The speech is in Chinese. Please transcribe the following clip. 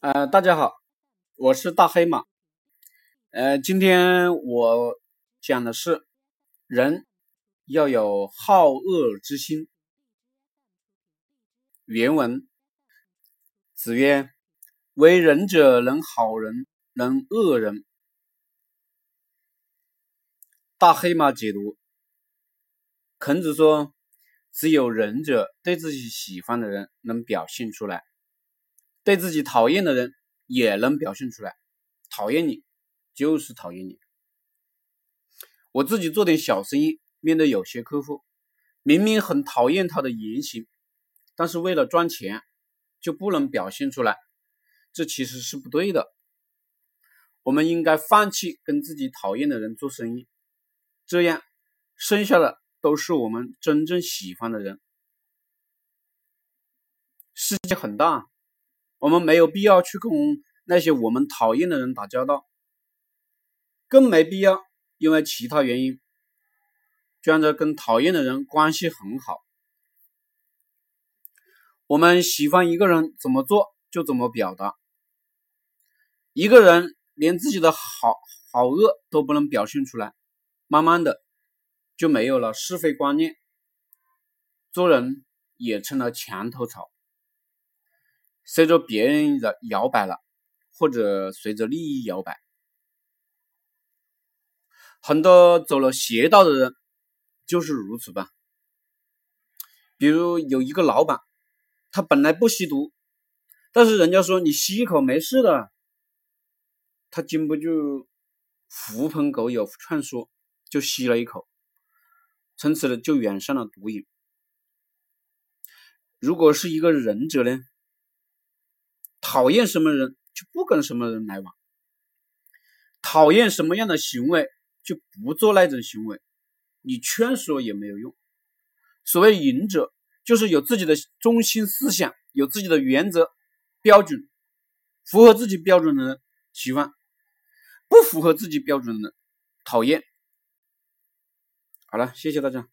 呃，大家好，我是大黑马。呃，今天我讲的是人要有好恶之心。原文：子曰：“为人者，能好人，能恶人。”大黑马解读：孔子说，只有仁者对自己喜欢的人能表现出来。对自己讨厌的人也能表现出来，讨厌你就是讨厌你。我自己做点小生意，面对有些客户，明明很讨厌他的言行，但是为了赚钱就不能表现出来，这其实是不对的。我们应该放弃跟自己讨厌的人做生意，这样剩下的都是我们真正喜欢的人。世界很大。我们没有必要去跟那些我们讨厌的人打交道，更没必要因为其他原因装着跟讨厌的人关系很好。我们喜欢一个人怎么做就怎么表达。一个人连自己的好好恶都不能表现出来，慢慢的就没有了是非观念，做人也成了墙头草。随着别人的摇摆了，或者随着利益摇摆，很多走了邪道的人就是如此吧。比如有一个老板，他本来不吸毒，但是人家说你吸一口没事的，他经不住狐朋狗友劝说，就吸了一口，从此呢就染上了毒瘾。如果是一个忍者呢？讨厌什么人就不跟什么人来往，讨厌什么样的行为就不做那种行为，你劝说也没有用。所谓隐者，就是有自己的中心思想，有自己的原则标准，符合自己标准的人喜欢，不符合自己标准的人讨厌。好了，谢谢大家。